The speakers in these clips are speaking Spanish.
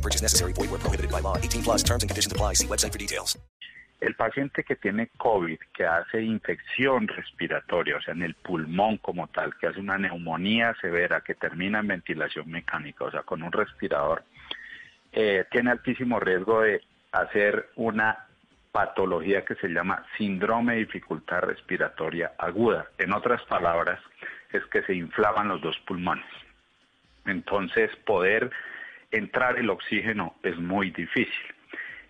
No purchase necessary. Void where prohibited by law. 18 plus terms and conditions apply. See website for details. El paciente que tiene COVID, que hace infección respiratoria, o sea, en el pulmón como tal, que hace una neumonía severa que termina en ventilación mecánica, o sea, con un respirador, eh, tiene altísimo riesgo de hacer una patología que se llama síndrome de dificultad respiratoria aguda. En otras palabras, es que se inflaman los dos pulmones. Entonces, poder entrar el oxígeno es muy difícil.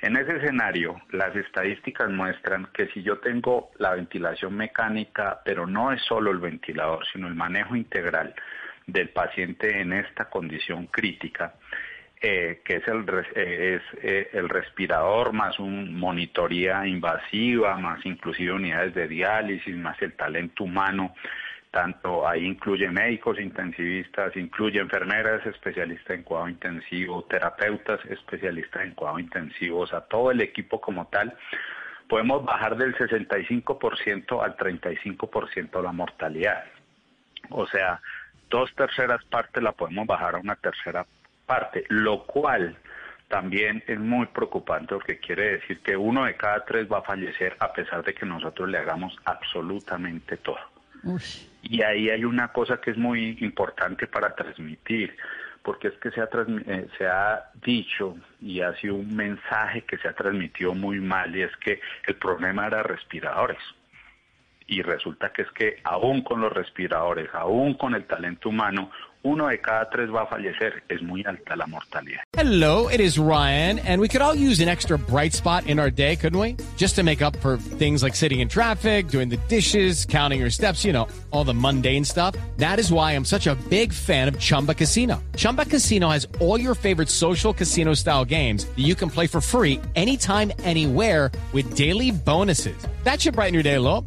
En ese escenario, las estadísticas muestran que si yo tengo la ventilación mecánica, pero no es solo el ventilador, sino el manejo integral del paciente en esta condición crítica, eh, que es el, eh, es, eh, el respirador más un monitoría invasiva, más inclusive unidades de diálisis, más el talento humano, tanto ahí incluye médicos intensivistas, incluye enfermeras especialistas en cuidado intensivo, terapeutas especialistas en cuidado intensivo, o sea, todo el equipo como tal, podemos bajar del 65% al 35% la mortalidad. O sea, dos terceras partes la podemos bajar a una tercera parte, lo cual también es muy preocupante porque quiere decir que uno de cada tres va a fallecer a pesar de que nosotros le hagamos absolutamente todo. Y ahí hay una cosa que es muy importante para transmitir, porque es que se ha, eh, se ha dicho y ha sido un mensaje que se ha transmitido muy mal y es que el problema era respiradores. Y resulta que es que aún con los respiradores, aún con el talento humano, uno de cada tres va a fallecer. Es muy alta la mortalidad. Hello, it is Ryan, and we could all use an extra bright spot in our day, couldn't we? Just to make up for things like sitting in traffic, doing the dishes, counting your steps, you know, all the mundane stuff. That is why I'm such a big fan of Chumba Casino. Chumba Casino has all your favorite social casino style games that you can play for free anytime, anywhere with daily bonuses. That should brighten your day a little.